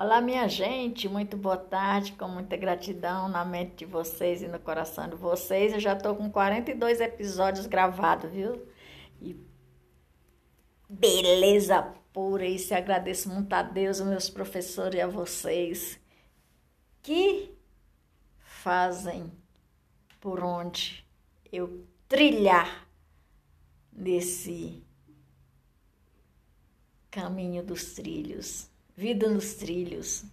Olá, minha gente, muito boa tarde, com muita gratidão na mente de vocês e no coração de vocês. Eu já estou com 42 episódios gravados, viu? E beleza pura, e se agradeço muito a Deus, meus professores e a vocês que fazem por onde eu trilhar nesse caminho dos trilhos, vida nos trilhos.